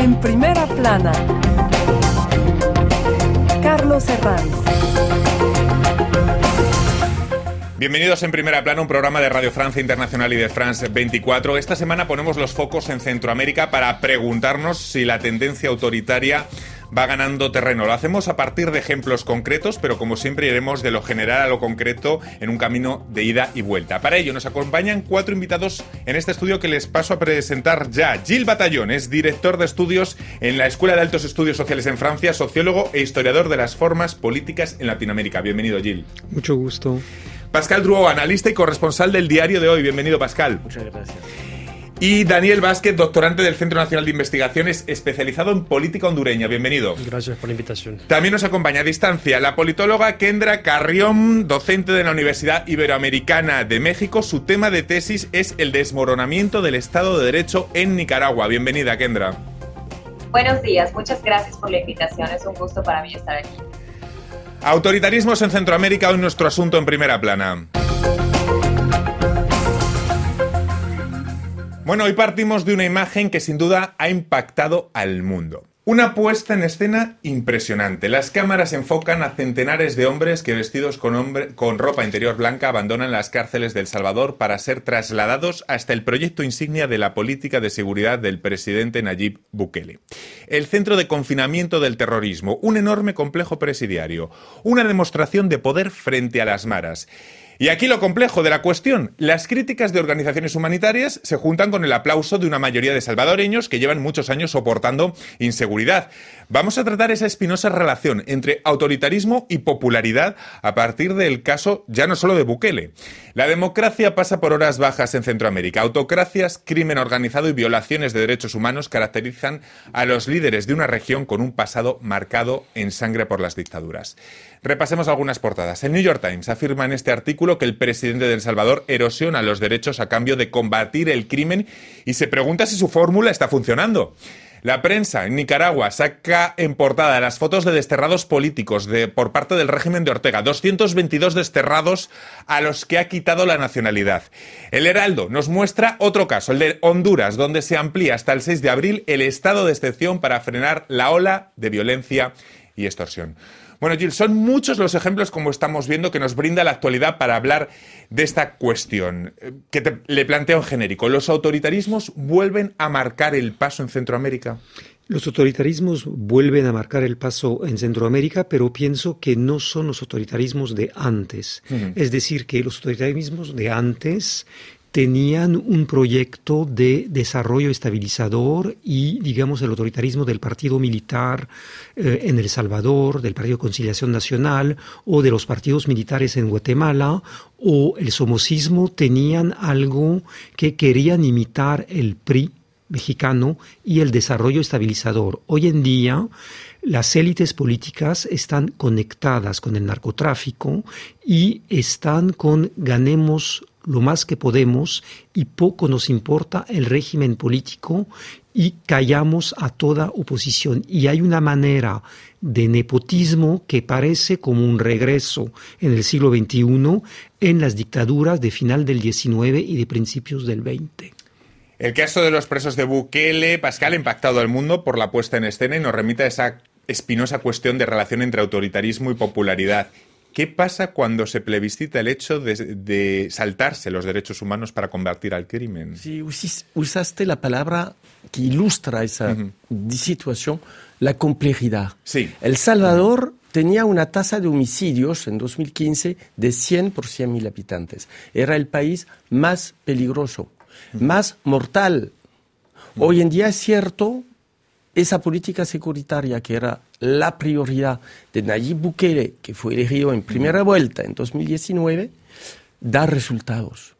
En primera plana, Carlos Herranz. Bienvenidos en Primera Plana, un programa de Radio Francia Internacional y de France 24. Esta semana ponemos los focos en Centroamérica para preguntarnos si la tendencia autoritaria va ganando terreno. Lo hacemos a partir de ejemplos concretos, pero como siempre iremos de lo general a lo concreto en un camino de ida y vuelta. Para ello nos acompañan cuatro invitados en este estudio que les paso a presentar ya. Gil Batallón es director de estudios en la Escuela de Altos Estudios Sociales en Francia, sociólogo e historiador de las formas políticas en Latinoamérica. Bienvenido, Gil. Mucho gusto. Pascal Druo, analista y corresponsal del diario de hoy. Bienvenido, Pascal. Muchas gracias. Y Daniel Vázquez, doctorante del Centro Nacional de Investigaciones, especializado en política hondureña. Bienvenido. Gracias por la invitación. También nos acompaña a distancia la politóloga Kendra Carrión, docente de la Universidad Iberoamericana de México. Su tema de tesis es el desmoronamiento del Estado de Derecho en Nicaragua. Bienvenida, Kendra. Buenos días, muchas gracias por la invitación. Es un gusto para mí estar aquí. Autoritarismos en Centroamérica, hoy nuestro asunto en primera plana. Bueno, hoy partimos de una imagen que sin duda ha impactado al mundo. Una puesta en escena impresionante. Las cámaras enfocan a centenares de hombres que vestidos con, ropa interior blanca abandonan las cárceles del Salvador para ser trasladados hasta el proyecto insignia de la política de seguridad del presidente Nayib Bukele. El centro de confinamiento del terrorismo, un enorme complejo presidiario, una demostración de poder frente a las maras. Y aquí lo complejo de la cuestión. Las críticas de organizaciones humanitarias se juntan con el aplauso de una mayoría de salvadoreños que llevan muchos años soportando inseguridad. Vamos a tratar esa espinosa relación entre autoritarismo y popularidad a partir del caso ya no solo de Bukele. La democracia pasa por horas bajas en Centroamérica. Autocracias, crimen organizado y violaciones de derechos humanos caracterizan a los líderes de una región con un pasado marcado en sangre por las dictaduras. Repasemos algunas portadas. El New York Times afirma en este artículo que el presidente de El Salvador erosiona los derechos a cambio de combatir el crimen y se pregunta si su fórmula está funcionando. La prensa en Nicaragua saca en portada las fotos de desterrados políticos de, por parte del régimen de Ortega. 222 desterrados a los que ha quitado la nacionalidad. El Heraldo nos muestra otro caso, el de Honduras, donde se amplía hasta el 6 de abril el estado de excepción para frenar la ola de violencia y extorsión. Bueno, Gil, son muchos los ejemplos, como estamos viendo, que nos brinda la actualidad para hablar de esta cuestión, eh, que te, le planteo en genérico. ¿Los autoritarismos vuelven a marcar el paso en Centroamérica? Los autoritarismos vuelven a marcar el paso en Centroamérica, pero pienso que no son los autoritarismos de antes. Uh -huh. Es decir, que los autoritarismos de antes tenían un proyecto de desarrollo estabilizador y, digamos, el autoritarismo del partido militar eh, en El Salvador, del Partido Conciliación Nacional o de los partidos militares en Guatemala o el somocismo tenían algo que querían imitar el PRI mexicano y el desarrollo estabilizador. Hoy en día, las élites políticas están conectadas con el narcotráfico y están con ganemos lo más que podemos y poco nos importa el régimen político y callamos a toda oposición. Y hay una manera de nepotismo que parece como un regreso en el siglo XXI en las dictaduras de final del XIX y de principios del XX. El caso de los presos de Bukele, Pascal, ha impactado al mundo por la puesta en escena y nos remite a esa espinosa cuestión de relación entre autoritarismo y popularidad. ¿Qué pasa cuando se plebiscita el hecho de, de, saltarse los derechos humanos para combatir al crimen? Sí, usaste la palabra que ilustra esa uh -huh. situación, la complejidad. Sí. El Salvador uh -huh. tenía una tasa de homicidios en 2015 de 100 por 100 mil habitantes. Era el país más peligroso, uh -huh. más mortal. Hoy en día es cierto, esa política securitaria que era la prioridad de Nayib Bukele, que fue elegido en primera vuelta en 2019, da resultados.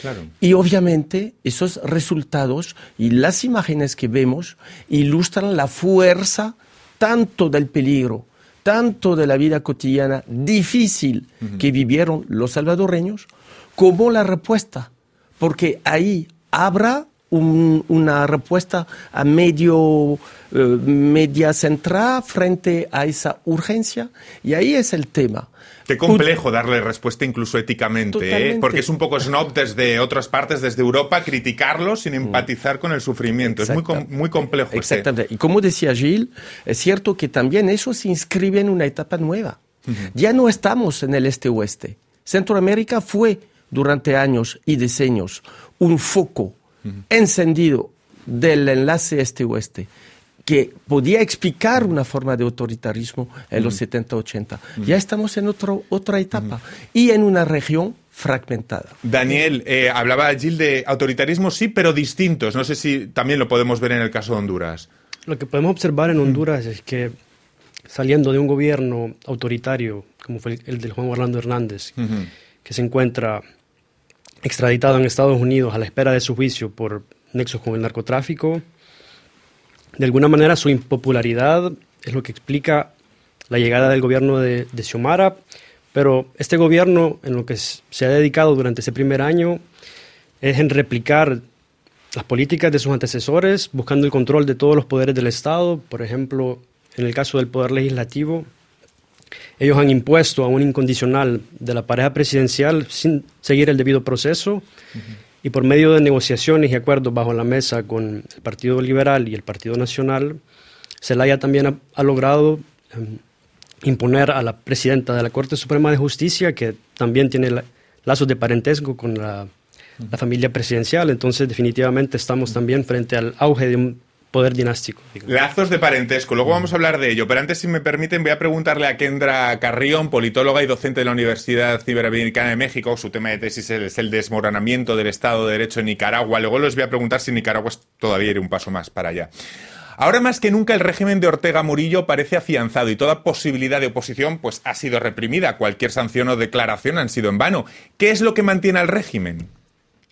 Claro. Y obviamente esos resultados y las imágenes que vemos ilustran la fuerza tanto del peligro, tanto de la vida cotidiana difícil uh -huh. que vivieron los salvadoreños, como la respuesta, porque ahí habrá una respuesta a medio, eh, media central frente a esa urgencia. Y ahí es el tema. Qué complejo darle respuesta incluso éticamente, ¿eh? porque es un poco snob desde otras partes, desde Europa, criticarlo sin mm. empatizar con el sufrimiento. Es muy, muy complejo. Exactamente. Y como decía Gilles, es cierto que también eso se inscribe en una etapa nueva. Ya no estamos en el este-oeste. Centroamérica fue durante años y decenios un foco encendido del enlace este-oeste que podía explicar una forma de autoritarismo en los 70-80. Ya estamos en otro, otra etapa y en una región fragmentada. Daniel, eh, hablaba Gil de autoritarismo, sí, pero distintos. No sé si también lo podemos ver en el caso de Honduras. Lo que podemos observar en Honduras es que saliendo de un gobierno autoritario, como fue el, del Juan Orlando Hernández, que se encuentra extraditado en Estados Unidos a la espera de su juicio por nexos con el narcotráfico, de alguna manera su impopularidad es lo que explica la llegada del gobierno de, Xiomara, pero este gobierno en lo que se ha dedicado durante ese primer año es en replicar las políticas de sus antecesores, buscando el control de todos los poderes del Estado. Por ejemplo, en el caso del poder legislativo, ellos han impuesto a un incondicional de la pareja presidencial sin seguir el debido proceso y por medio de negociaciones y acuerdos bajo la mesa con el Partido Liberal y el Partido Nacional, Zelaya también ha, logrado em, imponer a la presidenta de la Corte Suprema de Justicia, que también tiene lazos de parentesco con la, familia presidencial. Entonces, definitivamente estamos también frente al auge de un poder dinástico. Lazos de parentesco, luego vamos a hablar de ello, pero antes, si me permiten, voy a preguntarle a Kendra Carrión, politóloga y docente de la Universidad Ciberamericana de México. Su tema de tesis es el desmoronamiento del Estado de Derecho en Nicaragua. Luego les voy a preguntar si Nicaragua todavía ir un paso más para allá. Ahora más que nunca el régimen de Ortega Murillo parece afianzado y toda posibilidad de oposición pues ha sido reprimida. Cualquier sanción o declaración han sido en vano. ¿Qué es lo que mantiene al régimen?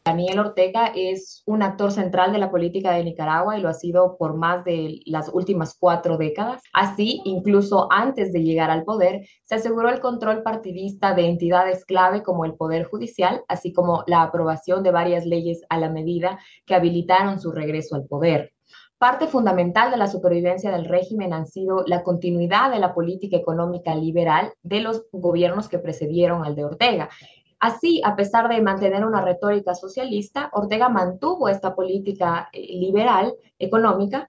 Daniel Ortega es un actor central de la política de Nicaragua y lo ha sido por más de las últimas cuatro décadas. Así, incluso antes de llegar al poder, se aseguró el control partidista de entidades clave como el Poder Judicial, así como la aprobación de varias leyes a la medida que habilitaron su regreso al poder. Parte fundamental de la supervivencia del régimen han sido la continuidad de la política económica liberal de los gobiernos que precedieron al de Ortega Así, a pesar de mantener una retórica socialista, Ortega mantuvo esta política eh, liberal económica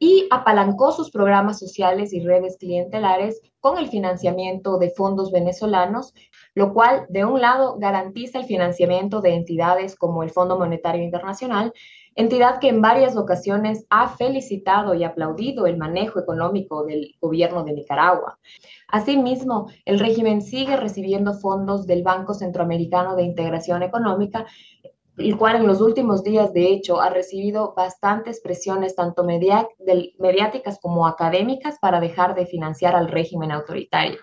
y apalancó sus programas sociales y redes clientelares con el financiamiento de fondos venezolanos, lo cual, de un lado, garantiza el financiamiento de entidades como el Fondo Monetario Internacional entidad que en varias ocasiones ha felicitado y aplaudido el manejo económico del gobierno de Nicaragua. Asimismo, el régimen sigue recibiendo fondos del Banco Centroamericano de Integración Económica, el cual en los últimos días, de hecho, ha recibido bastantes presiones, tanto mediáticas como académicas, para dejar de financiar al régimen autoritario.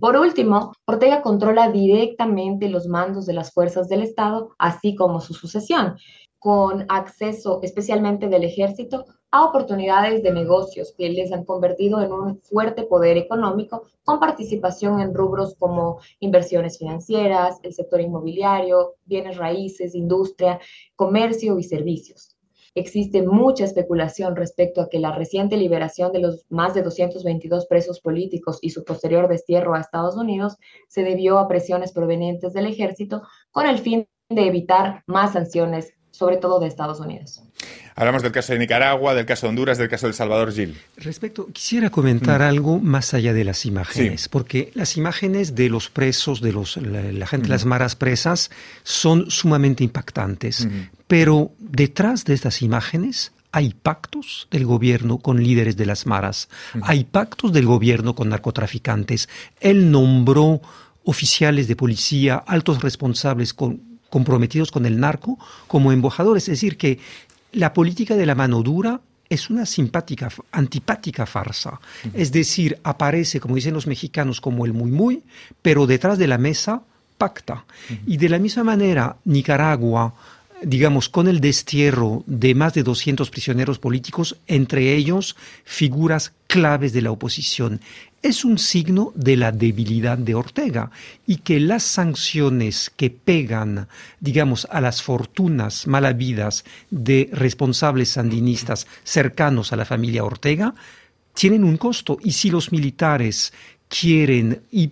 Por último, Ortega controla directamente los mandos de las fuerzas del Estado, así como su sucesión con acceso especialmente del ejército a oportunidades de negocios que les han convertido en un fuerte poder económico con participación en rubros como inversiones financieras, el sector inmobiliario, bienes raíces, industria, comercio y servicios. Existe mucha especulación respecto a que la reciente liberación de los más de 222 presos políticos y su posterior destierro a Estados Unidos se debió a presiones provenientes del ejército con el fin de evitar más sanciones sobre todo de Estados Unidos. Hablamos del caso de Nicaragua, del caso de Honduras, del caso de El Salvador Gil. Respecto, quisiera comentar mm. algo más allá de las imágenes, porque las imágenes de los presos, de los, la, gente, de las maras presas, son sumamente impactantes. Pero detrás de estas imágenes hay pactos del gobierno con líderes de las maras, hay pactos del gobierno con narcotraficantes. Él nombró oficiales de policía, altos responsables con comprometidos con el narco como embajadores. Es decir, que la política de la mano dura es una simpática, antipática farsa. Es decir, aparece, como dicen los mexicanos, como el muy muy, pero detrás de la mesa pacta. Y de la misma manera, Nicaragua, digamos, con el destierro de más de 200 prisioneros políticos, entre ellos figuras claves de la oposición. Es un signo de la debilidad de Ortega y que las sanciones que pegan, digamos, a las fortunas malavidas de responsables sandinistas cercanos a la familia Ortega tienen un costo. Y si los militares quieren y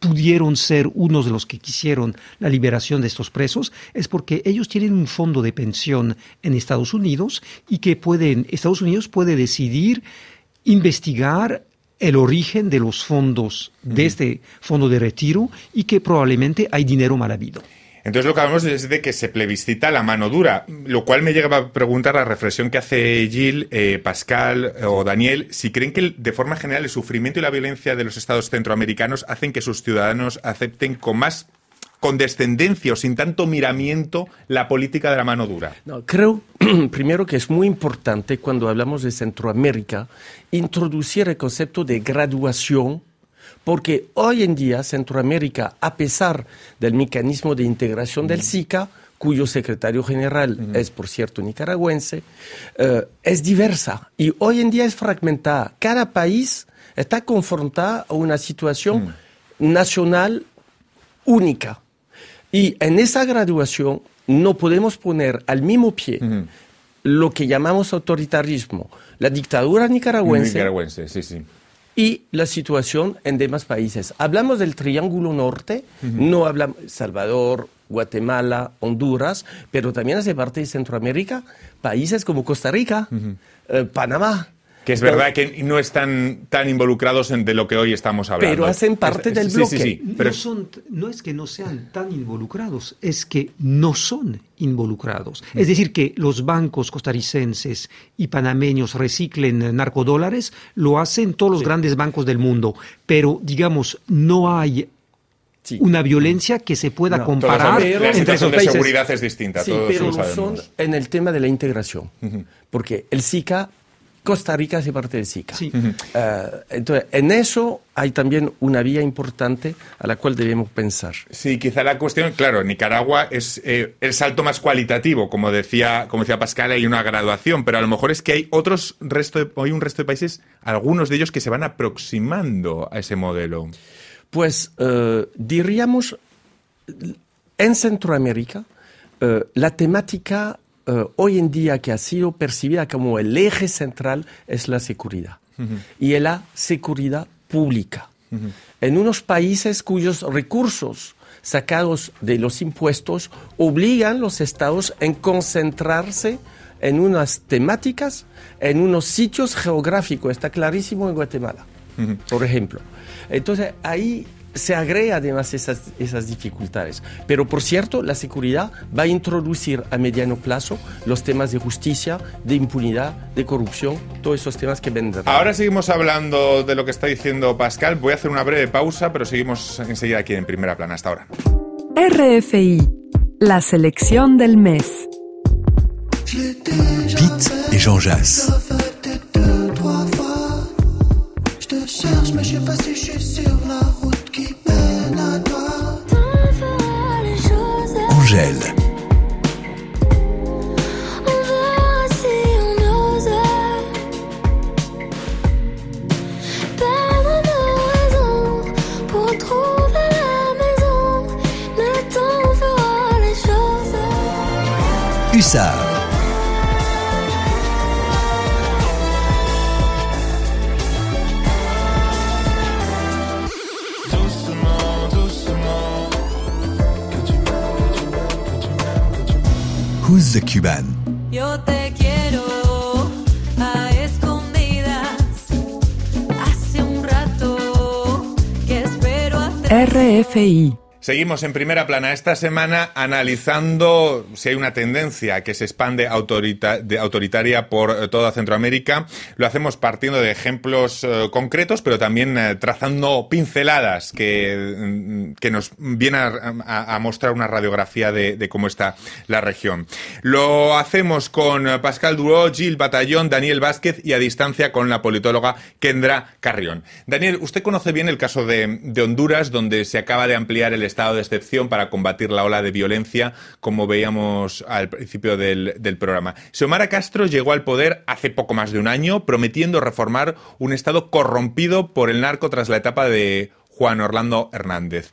pudieron ser unos de los que quisieron la liberación de estos presos es porque ellos tienen un fondo de pensión en Estados Unidos y que pueden, Estados Unidos puede decidir investigar el origen de los fondos de este fondo de retiro y que probablemente hay dinero mal habido. Entonces lo que hablamos es de que se plebiscita la mano dura, lo cual me llega a preguntar la reflexión que hace Gil, eh, Pascal eh, o Daniel, si creen que de forma general el sufrimiento y la violencia de los estados centroamericanos hacen que sus ciudadanos acepten con más condescendencia o sin tanto miramiento la política de la mano dura? No, creo primero que es muy importante cuando hablamos de Centroamérica introducir el concepto de graduación porque hoy en día Centroamérica, a pesar del mecanismo de integración del SICA, cuyo secretario general es, por cierto, nicaragüense, eh, es diversa y hoy en día es fragmentada. Cada país está confrontado a una situación nacional única. Y en esa graduación no podemos poner al mismo pie lo que llamamos autoritarismo, la dictadura nicaragüense, nicaragüense sí, sí y la situación en demás países. Hablamos del Triángulo Norte, no hablamos Salvador, Guatemala, Honduras, pero también hace parte de Centroamérica, países como Costa Rica, eh, Panamá. Que es verdad que no están tan involucrados en de lo que hoy estamos hablando. Pero hacen parte del bloque. Sí, sí, pero... no, son, no es que no sean tan involucrados, es que no son involucrados. Es decir, que los bancos costarricenses y panameños reciclen narcodólares, lo hacen todos los grandes bancos del mundo, pero digamos, no hay una violencia que se pueda comparar la entre esos países. de seguridad es distinta. Sí, pero lo son en el tema de la integración, porque el SICA Costa Rica hace parte del SICA. Eh, entonces, en eso hay también una vía importante a la cual debemos pensar. Sí, quizá la cuestión, claro, Nicaragua es eh, el salto más cualitativo, como decía, como decía Pascal, hay una graduación, pero a lo mejor es que hay otros resto hay un resto de países, algunos de ellos que se van aproximando a ese modelo. Pues eh, diríamos, en Centroamérica, la temática eh, hoy en día que ha sido percibida como el eje central es la seguridad y la seguridad pública. En unos países cuyos recursos sacados de los impuestos obligan a los estados a concentrarse en unas temáticas, en unos sitios geográficos. Está clarísimo en Guatemala, por ejemplo. Entonces ahí se agrega además esas, esas dificultades. Pero por cierto, la seguridad va a introducir a mediano plazo los temas de justicia, de impunidad, de corrupción, todos esos temas que vendrán. Ahora seguimos hablando de lo que está diciendo Pascal. Voy a hacer una breve pausa, pero seguimos enseguida aquí en primera plana. Hasta ahora. RFI, la selección del mes. Pete y Jean Jass. Hussard. Who's the Cuban? Yo te quiero a escondidas. Hace un rato que espero a RFI Seguimos en primera plana esta semana analizando si hay una tendencia que se expande autoritaria por eh, toda Centroamérica. Lo hacemos partiendo de ejemplos eh, concretos, pero también eh, trazando pinceladas que, mm, que nos vienen a, mostrar una radiografía de, cómo está la región. Lo hacemos con Pascal Duró, Gil Batallón, Daniel Vázquez y a distancia con la politóloga Kendra Carrión. Daniel, usted conoce bien el caso de, de Honduras, donde se acaba de ampliar el estado de excepción para combatir la ola de violencia, como veíamos al principio del, del programa. Xiomara Castro llegó al poder hace poco más de un año, prometiendo reformar un Estado corrompido por el narco tras la etapa de Juan Orlando Hernández.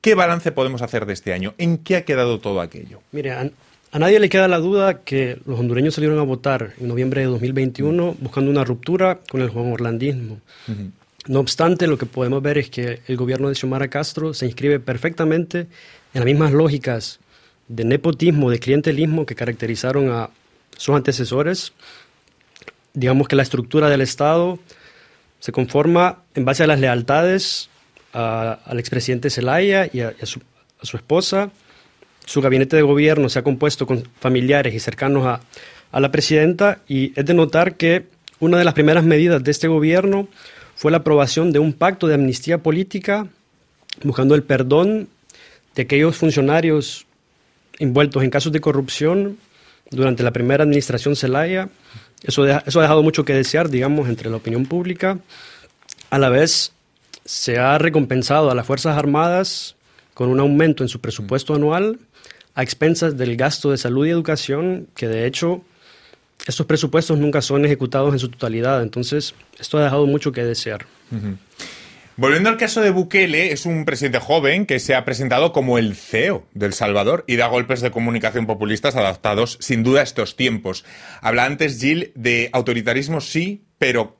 ¿Qué balance podemos hacer de este año? ¿En qué ha quedado todo aquello? Mire, a, a nadie le queda la duda que los hondureños salieron a votar en noviembre de 2021 buscando una ruptura con el Juan Orlandismo. No obstante, lo que podemos ver es que el gobierno de Xiomara Castro se inscribe perfectamente en las mismas lógicas de nepotismo, de clientelismo que caracterizaron a sus antecesores. Digamos que la estructura del Estado se conforma en base a las lealtades a- al expresidente Zelaya y a, su, esposa. Su gabinete de gobierno se ha compuesto con familiares y cercanos a la presidenta y es de notar que una de las primeras medidas de este gobierno fue la aprobación de un pacto de amnistía política buscando el perdón de aquellos funcionarios envueltos en casos de corrupción durante la primera administración Zelaya. Eso, eso ha dejado mucho que desear, digamos, entre la opinión pública. A la vez, se ha recompensado a las Fuerzas Armadas con un aumento en su presupuesto anual a expensas del gasto de salud y educación, que de hecho estos presupuestos nunca son ejecutados en su totalidad. Entonces, esto ha dejado mucho que desear. Volviendo al caso de Bukele, es un presidente joven que se ha presentado como el CEO del Salvador y da golpes de comunicación populistas adaptados sin duda a estos tiempos. Habla antes Gil de autoritarismo sí, pero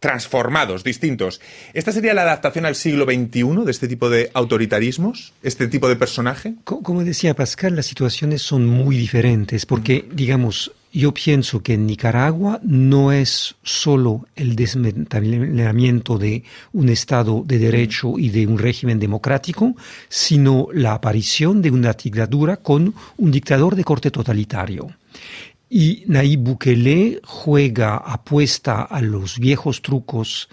transformados, distintos. ¿Esta sería la adaptación al siglo XXI de este tipo de autoritarismos, este tipo de personaje? Co- Como decía Pascal, las situaciones son muy diferentes porque, digamos, yo pienso que en Nicaragua no es solo el desmantelamiento de un Estado de Derecho y de un régimen democrático, sino la aparición de una dictadura con un dictador de corte totalitario. Y Nayib Bukele juega, apuesta a los viejos trucos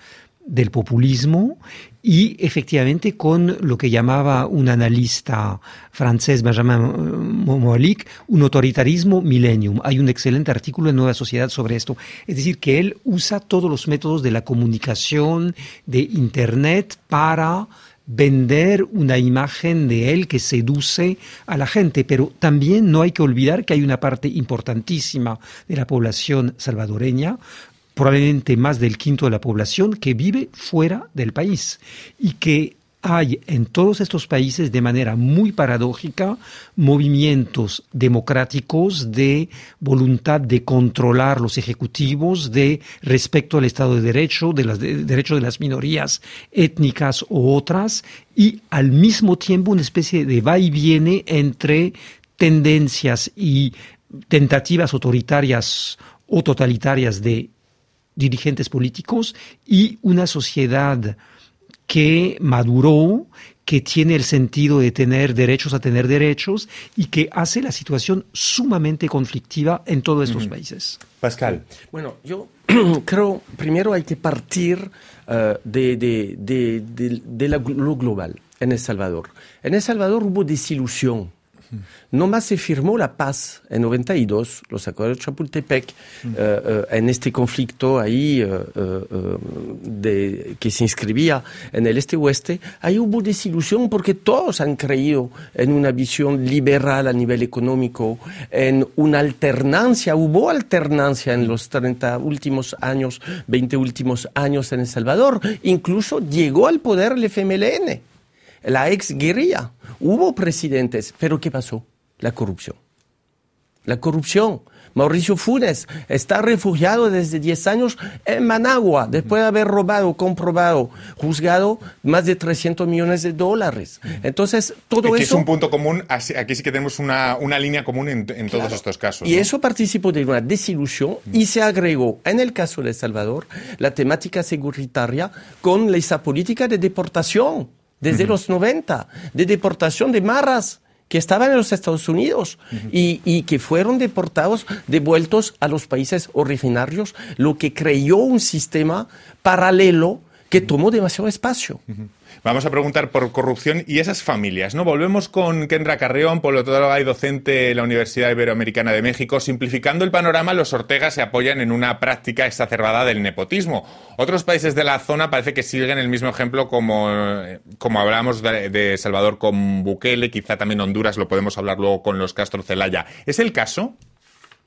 del populismo y efectivamente con lo que llamaba un analista francés, Benjamin eh, Moalik, un autoritarismo millennium. Hay un excelente artículo en Nueva Sociedad sobre esto. Es decir, que él usa todos los métodos de la comunicación, de Internet, para vender una imagen de él que seduce a la gente, pero también no hay que olvidar que hay una parte importantísima de la población salvadoreña, probablemente más del quinto de la población, que vive fuera del país y que hay en todos estos países de manera muy paradójica movimientos democráticos de voluntad de controlar los ejecutivos, de respecto al Estado de Derecho, de los de, derechos de las minorías étnicas o otras, y al mismo tiempo una especie de va y viene entre tendencias y tentativas autoritarias o totalitarias de dirigentes políticos y una sociedad que maduró, que tiene el sentido de tener derechos a tener derechos y que hace la situación sumamente conflictiva en todos estos países. Pascal. Bueno, yo creo, primero hay que partir eh, de, de- de- de- de la- lo global en El Salvador. En El Salvador hubo desilusión. No más se firmó la paz en 92, los acuerdos de Chapultepec, eh, eh, en este conflicto ahí eh, de, que se inscribía en el este-oeste. Ahí hubo desilusión porque todos han creído en una visión liberal a nivel económico, en una alternancia. Hubo alternancia en los 30 últimos años, 20 últimos años en El Salvador. Incluso llegó al poder el FMLN la ex guerrilla. Hubo presidentes, pero ¿qué pasó? La corrupción. La corrupción. Mauricio Funes está refugiado desde 10 años en Managua, después de haber robado, comprobado, juzgado más de 300 millones de dólares. Entonces, todo Aquí eso... es un punto común, aquí sí que tenemos una, una línea común en, en todos estos casos. Y ¿no? eso participó de una desilusión y se agregó, en el caso de El Salvador, la temática securitaria con esa política de deportación desde los 90, de deportación de marras que estaban en los Estados Unidos y, y que fueron deportados, devueltos a los países originarios, lo que creó un sistema paralelo que tomó demasiado espacio. Vamos a preguntar por corrupción y esas familias, ¿no? Volvemos con Kendra Carrión, politóloga y docente de la Universidad Iberoamericana de México. Simplificando el panorama, los Ortega se apoyan en una práctica exacerbada del nepotismo. Otros países de la zona parece que siguen el mismo ejemplo como, como hablamos de, de Salvador con Bukele, quizá también Honduras, lo podemos hablar luego con los Castro Celaya. ¿Es el caso?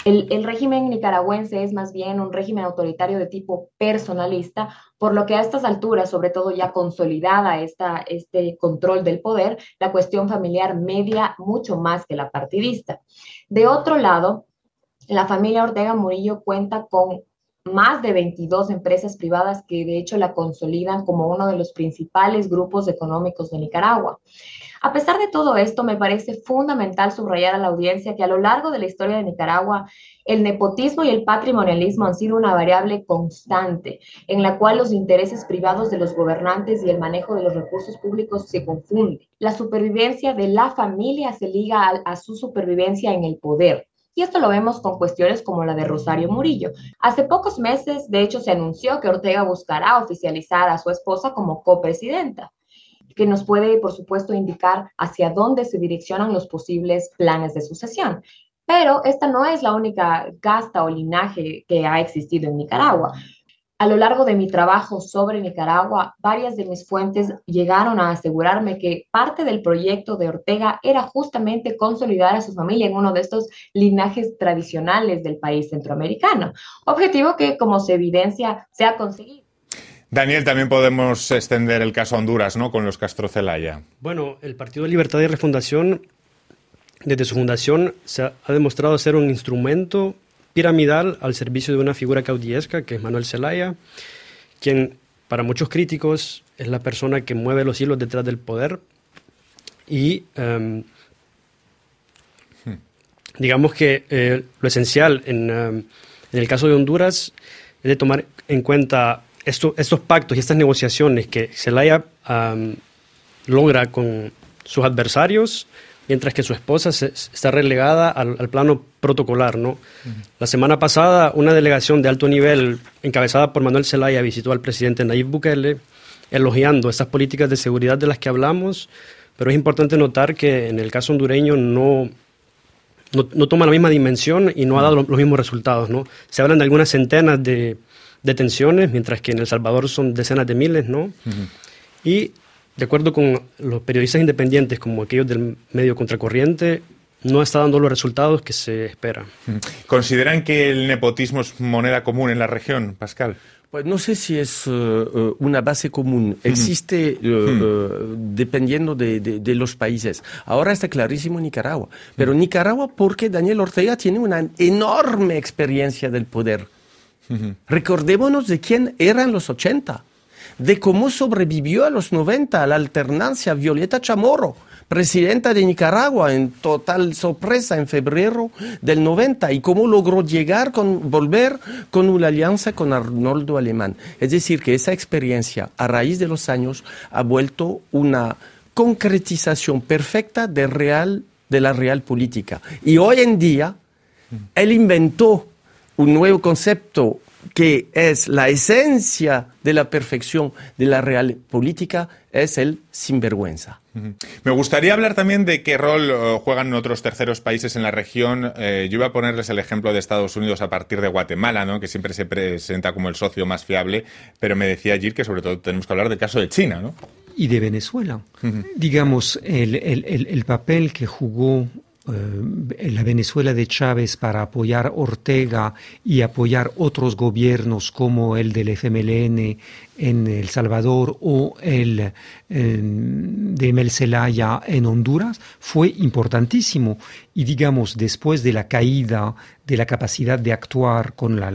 El, régimen nicaragüense es más bien un régimen autoritario de tipo personalista, por lo que a estas alturas, sobre todo ya consolidada esta, este control del poder, la cuestión familiar media mucho más que la partidista. De otro lado, la familia Ortega Murillo cuenta con más de 22 empresas privadas que de hecho la consolidan como uno de los principales grupos económicos de Nicaragua. A pesar de todo esto, me parece fundamental subrayar a la audiencia que a lo largo de la historia de Nicaragua, el nepotismo y el patrimonialismo han sido una variable constante en la cual los intereses privados de los gobernantes y el manejo de los recursos públicos se confunden. La supervivencia de la familia se liga a, su supervivencia en el poder. Y esto lo vemos con cuestiones como la de Rosario Murillo. Hace pocos meses, de hecho, se anunció que Ortega buscará oficializar a su esposa como copresidenta que nos puede, por supuesto, indicar hacia dónde se direccionan los posibles planes de sucesión. Pero esta no es la única casta o linaje que ha existido en Nicaragua. A lo largo de mi trabajo sobre Nicaragua, varias de mis fuentes llegaron a asegurarme que parte del proyecto de Ortega era justamente consolidar a su familia en uno de estos linajes tradicionales del país centroamericano, objetivo que, como se evidencia, se ha conseguido. Daniel, también podemos extender el caso a Honduras, ¿no? Con los Castro Celaya. Bueno, el Partido de Libertad y Refundación, desde su fundación, se ha, ha demostrado ser un instrumento piramidal al servicio de una figura caudillesca, que es Manuel Zelaya, quien para muchos críticos es la persona que mueve los hilos detrás del poder y um, hmm. digamos que eh, lo esencial en, um, en, el caso de Honduras es de tomar en cuenta esto, estos pactos y estas negociaciones que Zelaya um, logra con sus adversarios, mientras que su esposa se, está relegada al, al, plano protocolar. ¿no? Uh -huh. La semana pasada, una delegación de alto nivel, encabezada por Manuel Zelaya, visitó al presidente Nayib Bukele, elogiando estas políticas de seguridad de las que hablamos, pero es importante notar que en el caso hondureño no, no, no toma la misma dimensión y no ha dado los, los mismos resultados. ¿no? Se hablan de algunas centenas de detenciones, mientras que en El Salvador son decenas de miles, ¿no? Uh -huh. Y de acuerdo con los periodistas independientes, como aquellos del medio contracorriente, no está dando los resultados que se esperan. ¿Consideran que el nepotismo es moneda común en la región, Pascal? Pues no sé si es uh, una base común. Existe uh, uh, dependiendo de, de, de, los países. Ahora está clarísimo Nicaragua. Pero Nicaragua porque Daniel Ortega tiene una enorme experiencia del poder. Recordémonos de quién eran los 80, de cómo sobrevivió a los 90 a la alternancia Violeta Chamorro, presidenta de Nicaragua en total sorpresa en febrero del 90 y cómo logró llegar con volver con una alianza con Arnoldo Alemán. Es decir, que esa experiencia a raíz de los años ha vuelto una concretización perfecta de real de la real política. Y hoy en día él inventó un nuevo concepto que es la esencia de la perfección de la real política, es el sinvergüenza. Me gustaría hablar también de qué rol uh, juegan otros terceros países en la región. Eh, yo iba a ponerles el ejemplo de Estados Unidos a partir de Guatemala, ¿no? que siempre se presenta como el socio más fiable, pero me decía Gil que sobre todo tenemos que hablar del caso de China. ¿no? Y de Venezuela. Uh -huh. Digamos, el, el, el papel que jugó eh, la Venezuela de Chávez para apoyar Ortega y apoyar otros gobiernos como el del FMLN en El Salvador o el eh, de Mel Zelaya en Honduras fue importantísimo. Y digamos, después de la caída de la capacidad de actuar con la,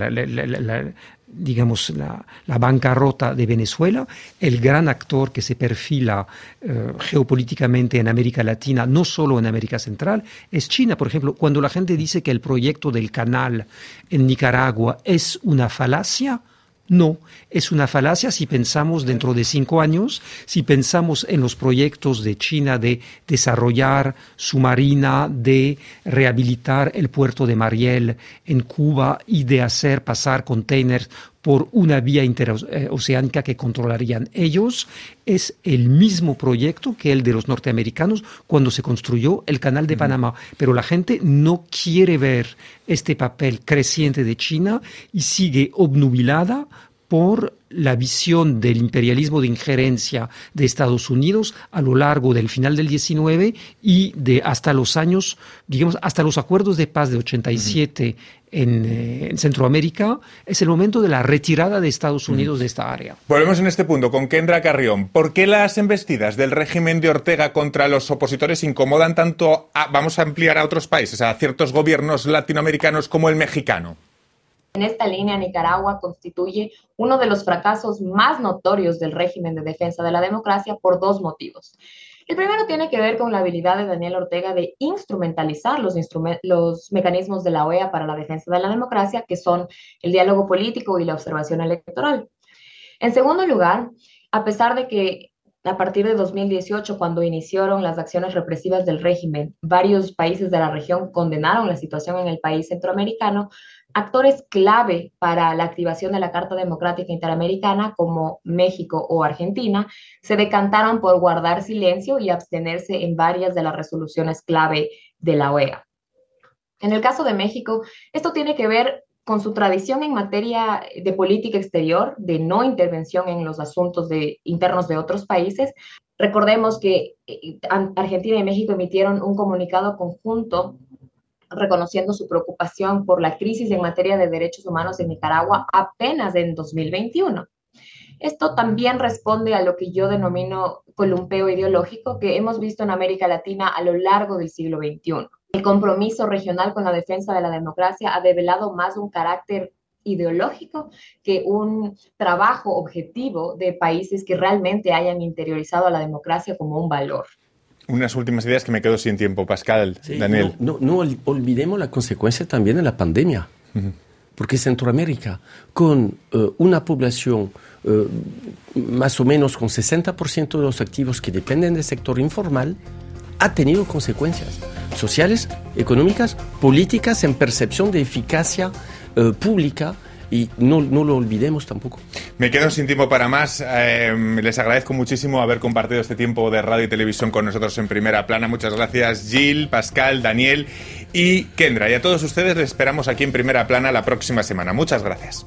digamos, la, la, bancarrota de Venezuela, el gran actor que se perfila eh, geopolíticamente en América Latina, no solo en América Central, es China. Por ejemplo, cuando la gente dice que el proyecto del canal en Nicaragua es una falacia, no, es una falacia si pensamos dentro de cinco años, si pensamos en los proyectos de China de desarrollar su marina, de rehabilitar el puerto de Mariel en Cuba y de hacer pasar containers por una vía interoceánica que controlarían ellos. Es el mismo proyecto que el de los norteamericanos cuando se construyó el canal de Panamá. Pero la gente no quiere ver este papel creciente de China y sigue obnubilada por la visión del imperialismo de injerencia de Estados Unidos a lo largo del final del 19 y de hasta los años, digamos, hasta los acuerdos de paz de 87 en, eh, en Centroamérica, es el momento de la retirada de Estados Unidos de esta área. Volvemos en este punto con Kendra Carrión. ¿Por qué las embestidas del régimen de Ortega contra los opositores incomodan tanto, a- vamos a ampliar a otros países, a ciertos gobiernos latinoamericanos como el mexicano? En esta línea, Nicaragua constituye uno de los fracasos más notorios del régimen de defensa de la democracia por dos motivos. El primero tiene que ver con la habilidad de Daniel Ortega de instrumentalizar los, mecanismos de la OEA para la defensa de la democracia, que son el diálogo político y la observación electoral. En segundo lugar, a pesar de que a partir de 2018, cuando iniciaron las acciones represivas del régimen, varios países de la región condenaron la situación en el país centroamericano, actores clave para la activación de la Carta Democrática Interamericana, como México o Argentina, se decantaron por guardar silencio y abstenerse en varias de las resoluciones clave de la OEA. En el caso de México, esto tiene que ver con su tradición en materia de política exterior, de no intervención en los asuntos internos de otros países. Recordemos que eh, Argentina y México emitieron un comunicado conjunto reconociendo su preocupación por la crisis en materia de derechos humanos en Nicaragua apenas en 2021. Esto también responde a lo que yo denomino columpeo ideológico que hemos visto en América Latina a lo largo del siglo XXI. El compromiso regional con la defensa de la democracia ha develado más un carácter ideológico que un trabajo objetivo de países que realmente hayan interiorizado a la democracia como un valor. Unas últimas ideas que me quedo sin tiempo, Pascal, Sí, Daniel. No, no, no ol- olvidemos la consecuencia también de la pandemia. Porque Centroamérica, con eh, una población eh, más o menos con 60% de los activos que dependen del sector informal, ha tenido consecuencias sociales, económicas, políticas en percepción de eficacia eh, pública y no, no lo olvidemos tampoco. Me quedo sin tiempo para más. Eh, les agradezco muchísimo haber compartido este tiempo de radio y televisión con nosotros en primera plana. Muchas gracias, Gil, Pascal, Daniel y Kendra. Y a todos ustedes les esperamos aquí en primera plana la próxima semana. Muchas gracias.